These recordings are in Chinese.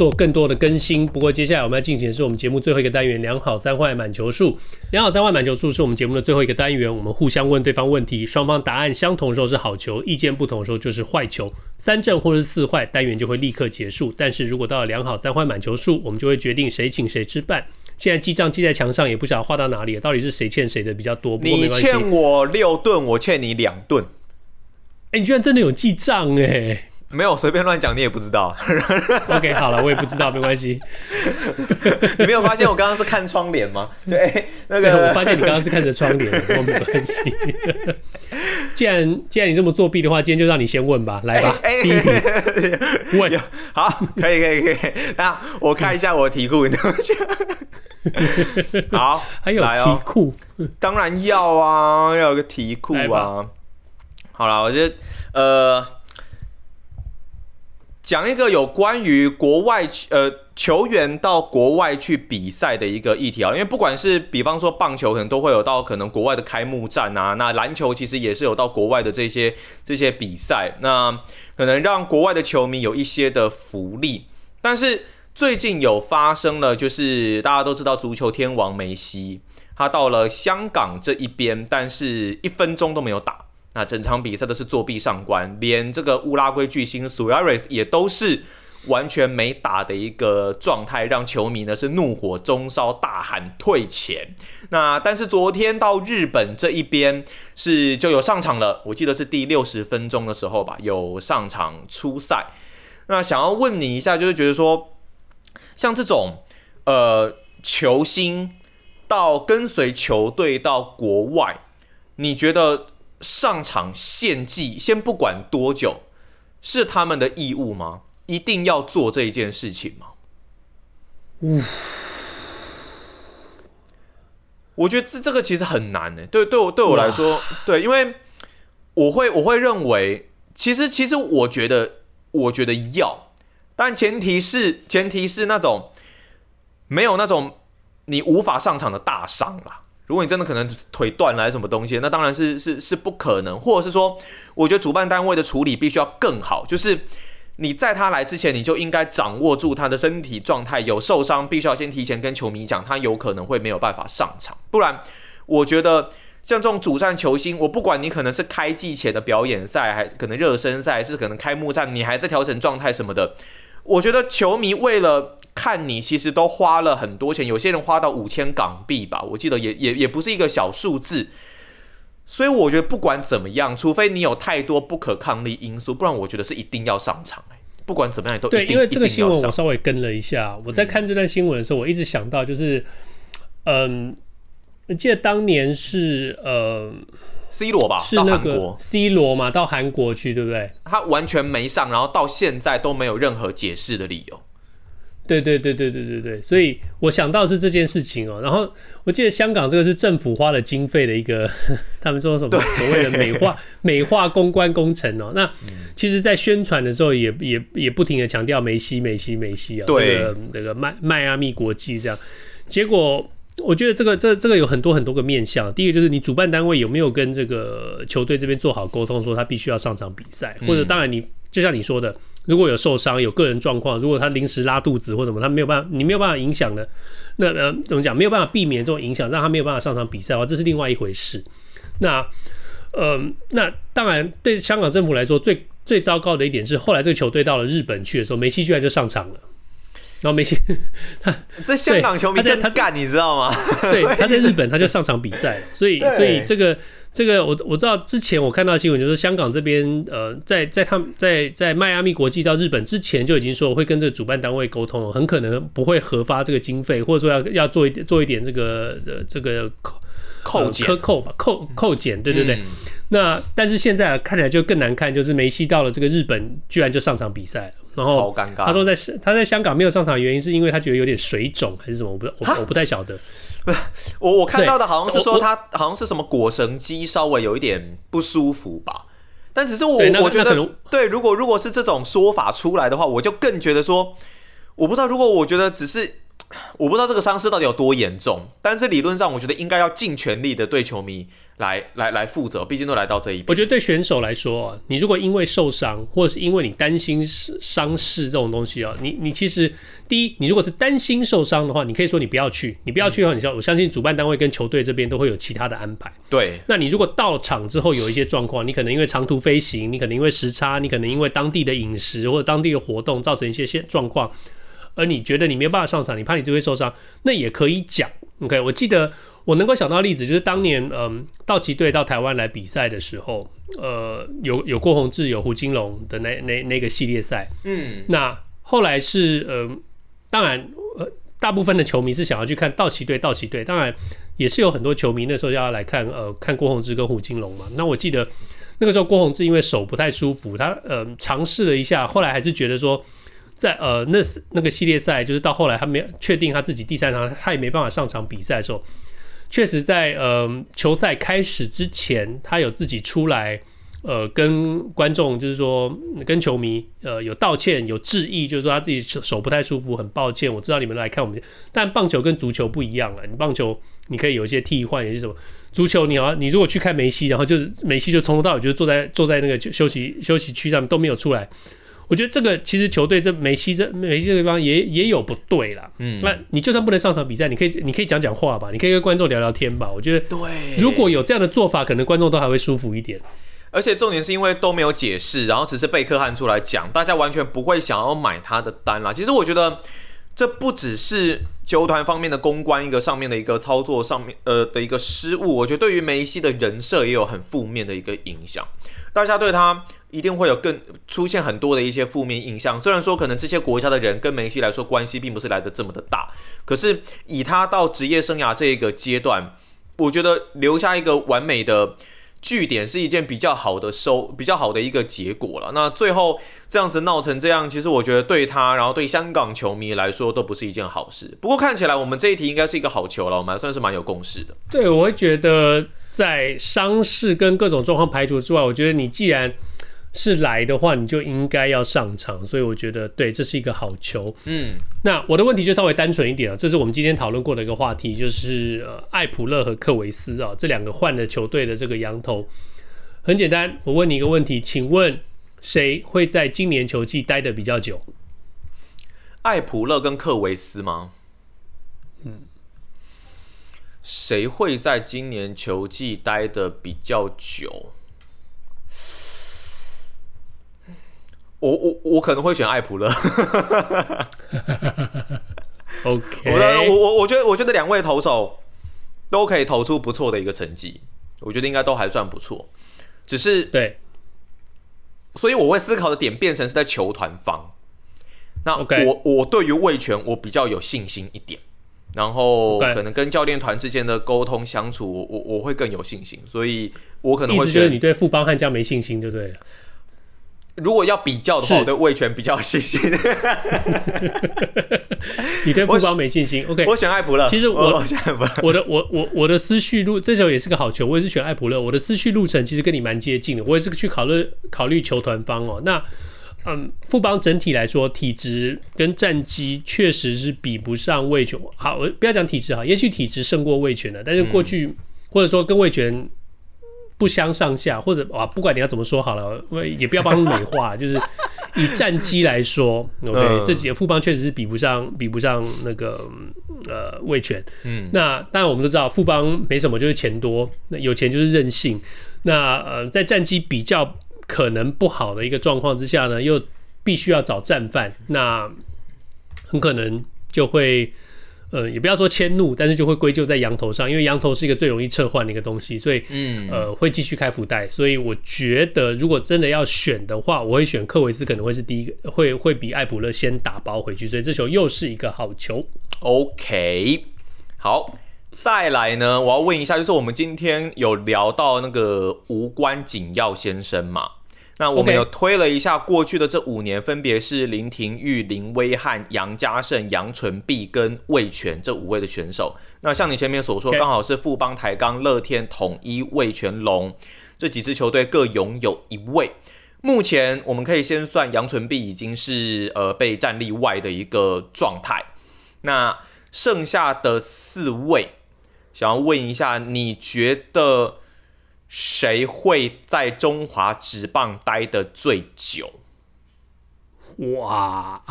做更多的更新，不过接下来我们要进行的是我们节目最后一个单元——良好三坏满球数。良好三坏满球数是我们节目的最后一个单元，我们互相问对方问题，双方答案相同的时候是好球，意见不同的时候就是坏球。三正或是四坏，单元就会立刻结束。但是如果到了良好三坏满球数，我们就会决定谁请谁吃饭。现在记账记在墙上，也不晓得画到哪里了，到底是谁欠谁的比较多？不过没关系。你欠我六顿，我欠你两顿。哎，你居然真的有记账哎！没有随便乱讲，你也不知道。OK，好了，我也不知道，没关系。你没有发现我刚刚是看窗帘吗？对，那个我发现你刚刚是看着窗帘，我没关系。既然既然你这么作弊的话，今天就让你先问吧，来吧。第一题，问。好，可以可以可以。那我看一下我的题库，你等一下。好，还有题库，当然要啊，要有个题库啊。好了，我觉得呃。讲一个有关于国外呃球员到国外去比赛的一个议题啊，因为不管是比方说棒球，可能都会有到可能国外的开幕战啊，那篮球其实也是有到国外的这些这些比赛，那可能让国外的球迷有一些的福利。但是最近有发生了，就是大家都知道足球天王梅西，他到了香港这一边，但是一分钟都没有打。那整场比赛都是作弊上官，连这个乌拉圭巨星苏亚雷斯也都是完全没打的一个状态，让球迷呢是怒火中烧，大喊退钱。那但是昨天到日本这一边是就有上场了，我记得是第六十分钟的时候吧，有上场出赛。那想要问你一下，就是觉得说，像这种呃球星到跟随球队到国外，你觉得？上场献祭，先不管多久，是他们的义务吗？一定要做这一件事情吗？嗯，我觉得这这个其实很难呢。对，对我对我来说，对，因为我会我会认为，其实其实我觉得我觉得要，但前提是前提是那种没有那种你无法上场的大伤啦。如果你真的可能腿断了还是什么东西，那当然是是是不可能，或者是说，我觉得主办单位的处理必须要更好，就是你在他来之前，你就应该掌握住他的身体状态，有受伤必须要先提前跟球迷讲，他有可能会没有办法上场，不然我觉得像这种主战球星，我不管你可能是开季前的表演赛，还可能热身赛，是可能开幕战，你还在调整状态什么的，我觉得球迷为了。看你其实都花了很多钱，有些人花到五千港币吧，我记得也也也不是一个小数字，所以我觉得不管怎么样，除非你有太多不可抗力因素，不然我觉得是一定要上场。不管怎么样都对，因为这个新闻我稍微跟了一下，我在看这段新闻的时候，我一直想到就是，嗯，我记得当年是呃，C 罗吧，是那个 C 罗嘛，到韩国去，对不对？他完全没上，然后到现在都没有任何解释的理由。对对对对对对对，所以我想到是这件事情哦。然后我记得香港这个是政府花了经费的一个，他们说什么所谓的美化 美化公关工程哦。那其实，在宣传的时候也也也不停的强调梅西梅西梅西啊，这个那个迈迈阿密国际这样。结果我觉得这个这这个有很多很多个面向。第一个就是你主办单位有没有跟这个球队这边做好沟通，说他必须要上场比赛，或者当然你就像你说的。如果有受伤、有个人状况，如果他临时拉肚子或什么，他没有办法，你没有办法影响的，那呃怎么讲？没有办法避免这种影响，让他没有办法上场比赛的话，这是另外一回事。那呃，那当然对香港政府来说，最最糟糕的一点是，后来这个球队到了日本去的时候，梅西居然就上场了。然后梅西 他在香港球迷他他干，你知道吗？对，他在日本他就上场比赛了，所以所以这个。这个我我知道，之前我看到新闻，就是香港这边呃，在在他们在在迈阿密国际到日本之前就已经说会跟这个主办单位沟通了，很可能不会核发这个经费，或者说要要做一点做一点这个呃这个扣扣减、呃、扣吧扣扣减，对对对。嗯、那但是现在看起来就更难看，就是梅西到了这个日本居然就上场比赛了，然后他说在他在香港没有上场的原因是因为他觉得有点水肿还是什么，我不我我不太晓得。不 是我我看到的好像是说他好像是什么果绳肌稍微有一点不舒服吧，但只是我我觉得对，如果如果是这种说法出来的话，我就更觉得说，我不知道如果我觉得只是。我不知道这个伤势到底有多严重，但是理论上，我觉得应该要尽全力的对球迷来来来负责，毕竟都来到这一步。我觉得对选手来说，你如果因为受伤，或者是因为你担心伤势这种东西啊，你你其实第一，你如果是担心受伤的话，你可以说你不要去，你不要去的话，你要我相信主办单位跟球队这边都会有其他的安排。对，那你如果到场之后有一些状况，你可能因为长途飞行，你可能因为时差，你可能因为当地的饮食或者当地的活动造成一些些状况。而你觉得你没有办法上场，你怕你就会受伤，那也可以讲。OK，我记得我能够想到的例子就是当年，嗯，道奇队到台湾来比赛的时候，呃，有有郭宏志、有胡金龙的那那那个系列赛，嗯，那后来是，呃，当然，呃，大部分的球迷是想要去看道奇队，道奇队，当然也是有很多球迷那时候要来看，呃，看郭宏志跟胡金龙嘛。那我记得那个时候郭宏志因为手不太舒服，他呃尝试了一下，后来还是觉得说。在呃，那那个系列赛，就是到后来他没确定他自己第三场，他也没办法上场比赛的时候，确实在呃球赛开始之前，他有自己出来呃跟观众，就是说跟球迷呃有道歉有致意，就是说他自己手手不太舒服，很抱歉，我知道你们来看我们，但棒球跟足球不一样了，你棒球你可以有一些替换，也是什么，足球你要你如果去看梅西，然后就梅西就从头到尾就坐在坐在那个休息休息区上面都没有出来。我觉得这个其实球队这梅西这梅西这个地方也也有不对啦。嗯，那你就算不能上场比赛，你可以你可以讲讲话吧，你可以跟观众聊聊天吧。我觉得对，如果有这样的做法，可能观众都还会舒服一点。而且重点是因为都没有解释，然后只是贝克汉出来讲，大家完全不会想要买他的单啦。其实我觉得这不只是球团方面的公关一个上面的一个操作上面呃的一个失误，我觉得对于梅西的人设也有很负面的一个影响，大家对他。一定会有更出现很多的一些负面印象。虽然说可能这些国家的人跟梅西来说关系并不是来得这么的大，可是以他到职业生涯这一个阶段，我觉得留下一个完美的据点是一件 比较好的收，比较好的一个结果了。那最后这样子闹成这样，其实我觉得对他，然后对香港球迷来说都不是一件好事。不过看起来我们这一题应该是一个好球了，我们还算是蛮有共识的。对，我会觉得在伤势跟各种状况排除之外，我觉得你既然是来的话，你就应该要上场，所以我觉得对，这是一个好球。嗯，那我的问题就稍微单纯一点啊，这是我们今天讨论过的一个话题，就是呃，艾普勒和克维斯啊，这两个换了球队的这个羊头。很简单，我问你一个问题，请问谁会在今年球季待的比较久？艾普勒跟克维斯吗？嗯，谁会在今年球季待的比较久？我我我可能会选艾普勒。OK，我我我我觉得我觉得两位投手都可以投出不错的一个成绩，我觉得应该都还算不错。只是对，所以我会思考的点变成是在球团方。那我 Okay. 我对于魏权我比较有信心一点，然后可能跟教练团之间的沟通相处，我我我会更有信心，所以我可能会觉得你对富邦悍将没信心，对不对？如果要比较的话，我对味全比较有信心。你对富邦没信心？OK，我选艾普勒。其实我我 的我我我的思绪路这时候也是个好球，我也是选艾普勒。我的思绪路程其实跟你蛮接近的，我也是去考虑考虑球团方哦。那嗯，富邦整体来说，体质跟战绩确实是比不上味全。好，我不要讲体质哈，也许体质胜过味全的，但是过去、嗯、或者说跟味全。不相上下，或者啊，不管你要怎么说好了，也不要帮他美化，就是以战绩来说，OK，、嗯、这几个富邦确实是比不上，比不上那个呃魏权。嗯，那当然我们都知道富邦没什么，就是钱多，那有钱就是任性。那呃，在战绩比较可能不好的一个状况之下呢，又必须要找战犯，那很可能就会。呃，也不要说迁怒，但是就会归咎在羊头上，因为羊头是一个最容易撤换的一个东西，所以，嗯，呃，会继续开福袋。所以我觉得，如果真的要选的话，我会选克维斯，可能会是第一个，会会比艾普勒先打包回去。所以这球又是一个好球。OK，好，再来呢，我要问一下，就是我们今天有聊到那个无关紧要先生嘛？那我们有推了一下过去的这五年，分别是林廷玉、林威汉、杨家胜、杨纯碧跟魏全这五位的选手。那像你前面所说，刚好是富邦、台钢、乐天、统一、魏全龙这几支球队各拥有一位。目前我们可以先算杨纯碧已经是呃被战力外的一个状态。那剩下的四位，想要问一下，你觉得？谁会在中华职棒待得最久？哇，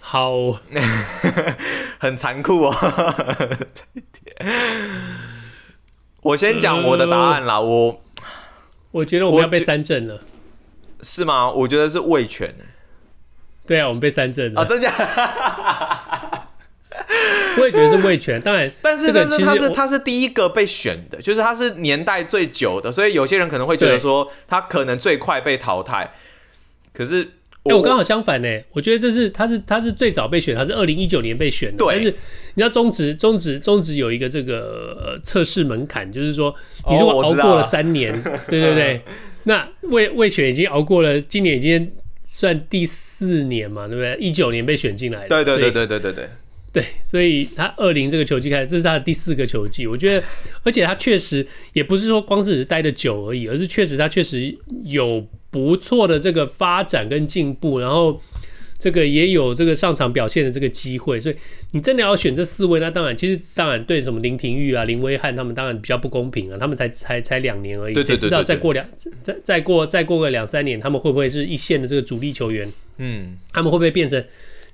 好，很残酷哦。我先讲我的答案啦，呃、我我觉得我们要被三振了，是吗？我觉得是魏权。对啊，我们被三振了啊，真假？我也觉得是魏全，当然，但是但是他是他是第一个被选的，就是他是年代最久的，所以有些人可能会觉得说他可能最快被淘汰。可是，哎、欸，我刚好相反呢，我觉得这是他是他是最早被选，他是二零一九年被选的。对，但是你知道中职中职中职有一个这个测试门槛，就是说你如果熬过了三年，哦、对对对，那魏魏全已经熬过了，今年已经算第四年嘛，对不对？一九年被选进来的，对对对对对对对。对，所以他二零这个球季开始，这是他的第四个球季。我觉得，而且他确实也不是说光是只是待的久而已，而是确实他确实有不错的这个发展跟进步，然后这个也有这个上场表现的这个机会。所以你真的要选这四位，那当然，其实当然对什么林廷玉啊、林威汉他们当然比较不公平啊，他们才才才两年而已，谁知道再过两再再过再过个两三年，他们会不会是一线的这个主力球员？嗯，他们会不会变成？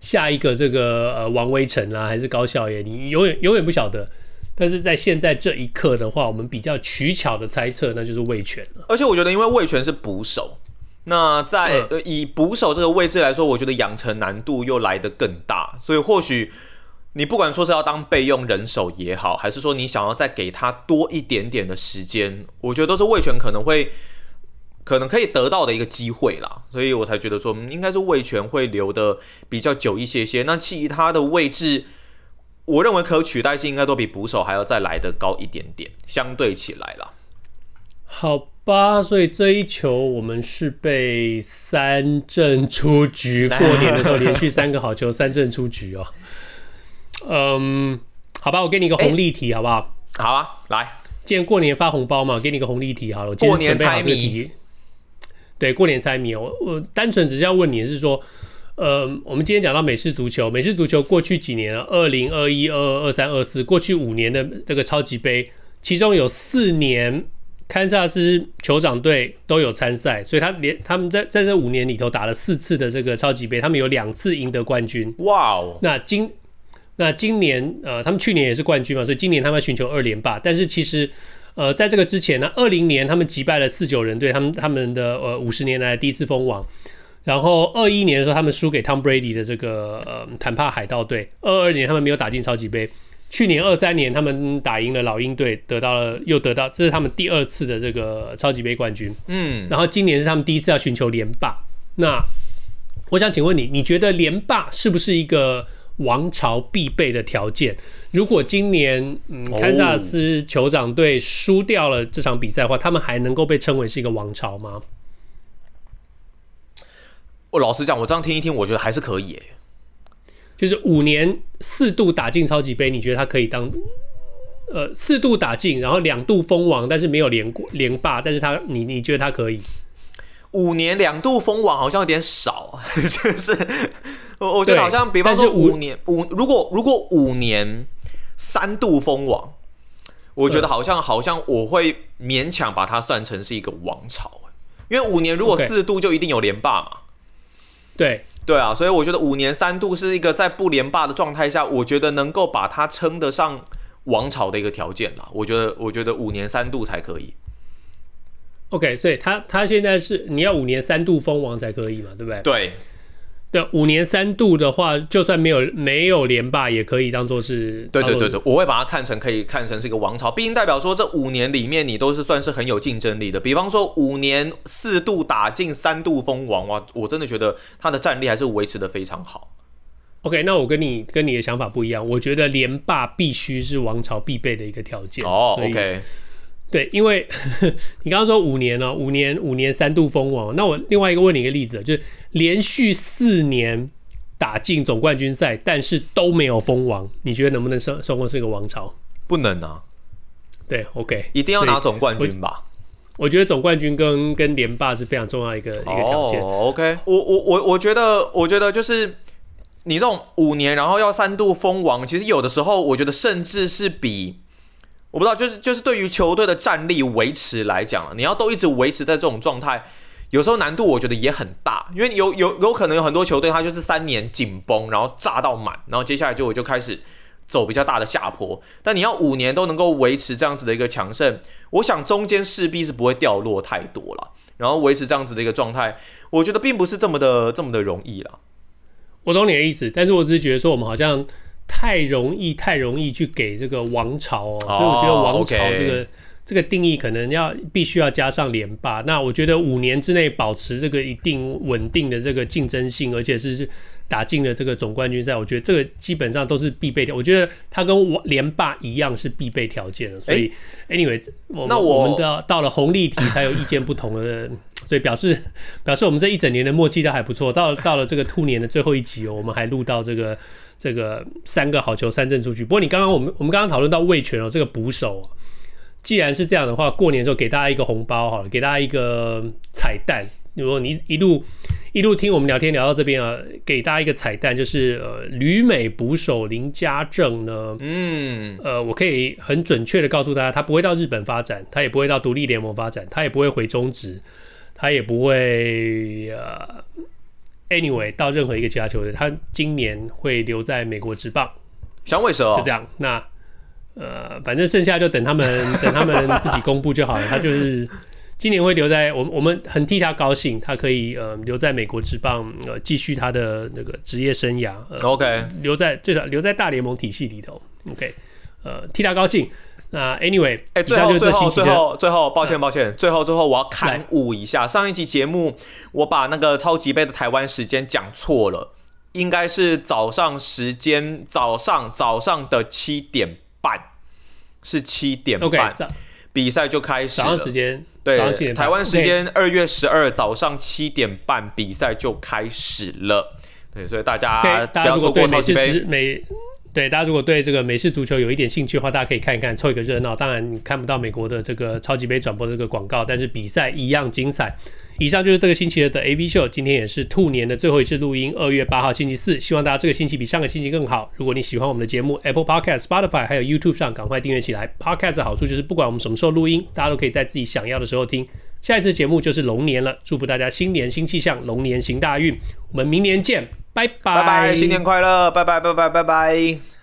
下一个这个呃王威晨啊，还是高孝业，你永远永远不晓得。但是在现在这一刻的话，我们比较取巧的猜测，那就是魏全了。而且我觉得，因为魏全是捕手，那在、嗯、以捕手这个位置来说，我觉得养成难度又来得更大。所以或许你不管说是要当备用人手也好，还是说你想要再给他多一点点的时间，我觉得都是味全可能会。可能可以得到的一个机会啦，所以我才觉得说，应该是味全会留的比较久一些些。那其他的位置，我认为可取代性应该都比捕手还要再来得高一点点，相对起来啦。好吧，所以这一球我们是被三振出局。过年的时候连续三个好球，三振出局哦。嗯，好吧，我给你一个红利题，好不好？好啊，来，既然过年发红包嘛，给你个红利题好了。我今天准备好这个题。对，过年猜谜，我我单纯只是要问你是说，呃，我们今天讲到美式足球，美式足球过去几年，二零二一、二二、二三、二四，过去五年的这个超级杯，其中有四年堪萨斯酋长队都有参赛，所以他连他们在在这五年里头打了四次的这个超级杯，他们有两次赢得冠军。哇哦！那今那今年呃，他们去年也是冠军嘛，所以今年他们要寻求二连霸，但是其实。呃，在这个之前呢，二零年他们击败了四九人队，他们他们的呃五十年来第一次封王。然后二一年的时候，他们输给 Tom Brady 的这个呃坦帕海盗队。二二年他们没有打进超级杯。去年二三年他们打赢了老鹰队，得到了又得到，这是他们第二次的这个超级杯冠军。嗯，然后今年是他们第一次要寻求连霸。那我想请问你，你觉得连霸是不是一个？王朝必备的条件。如果今年嗯，堪萨斯酋长队输掉了这场比赛的话，他们还能够被称为是一个王朝吗？我老实讲，我这样听一听，我觉得还是可以。就是五年四度打进超级杯，你觉得他可以当呃四度打进，然后两度封王，但是没有连过连霸，但是他你你觉得他可以？五年两度封王好像有点少，就是。我我觉得好像，比方说五年五，如果如果五年三度封王，我觉得好像好像我会勉强把它算成是一个王朝，因为五年如果四度就一定有连霸嘛。对对啊，所以我觉得五年三度是一个在不连霸的状态下，我觉得能够把它称得上王朝的一个条件啦。我觉得我觉得五年三度才可以。OK，所以他他现在是你要五年三度封王才可以嘛，对不对？对。对，五年三度的话，就算没有没有连霸，也可以当做是。对对对对，我会把它看成可以看成是一个王朝，毕竟代表说这五年里面你都是算是很有竞争力的。比方说五年四度打进三度封王，哇，我真的觉得他的战力还是维持的非常好。OK，那我跟你跟你的想法不一样，我觉得连霸必须是王朝必备的一个条件。哦，OK。对，因为 你刚刚说五年哦，五年五年三度封王，那我另外一个问你一个例子，就是连续四年打进总冠军赛，但是都没有封王，你觉得能不能算算是一个王朝？不能啊。对，OK，一定要拿总冠军吧？我，觉得总冠军跟跟连霸是非常重要一个、哦、一个条件。OK，我我我我觉得，我觉得就是你这种五年然后要三度封王，其实有的时候我觉得甚至是比。我不知道，就是就是对于球队的战力维持来讲，你要都一直维持在这种状态，有时候难度我觉得也很大，因为有有有可能有很多球队，他就是三年紧绷，然后炸到满，然后接下来就我就开始走比较大的下坡。但你要五年都能够维持这样子的一个强盛，我想中间势必是不会掉落太多了，然后维持这样子的一个状态，我觉得并不是这么的这么的容易了。我懂你的意思，但是我只是觉得说我们好像。太容易，太容易去给这个王朝哦，所以我觉得王朝这个、oh. 这个定义可能要必须要加上连霸。那我觉得五年之内保持这个一定稳定的这个竞争性，而且是打进了这个总冠军赛，我觉得这个基本上都是必备的。我觉得它跟连霸一样是必备条件的。所以、欸、，anyway，我那我，我们到到了红利题才有意见不同的，所以表示 表示我们这一整年的默契都还不错。到到了这个兔年的最后一集哦，我们还录到这个。这个三个好球三振出去。不过你刚刚我们我们刚刚讨论到魏全哦，这个捕手，既然是这样的话，过年的时候给大家一个红包好了，给大家一个彩蛋。如果你一路一路听我们聊天聊到这边啊，给大家一个彩蛋，就是呃旅美捕手林家正呢，嗯，呃，我可以很准确的告诉大家，他不会到日本发展，他也不会到独立联盟发展，他也不会回中职，他也不会呃。Anyway，到任何一个其他球队，他今年会留在美国职棒，响尾蛇就这样。那呃，反正剩下就等他们 等他们自己公布就好了。他就是今年会留在我们，我们很替他高兴，他可以呃留在美国职棒，呃继续他的那个职业生涯。呃、OK，留在最少留在大联盟体系里头。OK，呃，替他高兴。那 Anyway，哎、欸，最后最后最后最后，抱歉抱歉，最后最后我要勘误一下，上一期节目我把那个超级杯的台湾时间讲错了，应该是早上时间，早上早上的七点半，是七点半，okay, 比赛就开始了。早上时间对，台湾时间二月十二早上七点半比赛就开始了。对，所以大家不要错过超级杯。对，大家如果对这个美式足球有一点兴趣的话，大家可以看一看，凑一个热闹。当然，你看不到美国的这个超级杯转播这个广告，但是比赛一样精彩。以上就是这个星期的 AV 秀，今天也是兔年的最后一次录音，二月八号星期四。希望大家这个星期比上个星期更好。如果你喜欢我们的节目，Apple Podcast、Spotify 还有 YouTube 上，赶快订阅起来。Podcast 的好处就是不管我们什么时候录音，大家都可以在自己想要的时候听。下一次节目就是龙年了，祝福大家新年新气象，龙年行大运。我们明年见。拜拜，新年快乐，拜拜，拜拜，拜拜。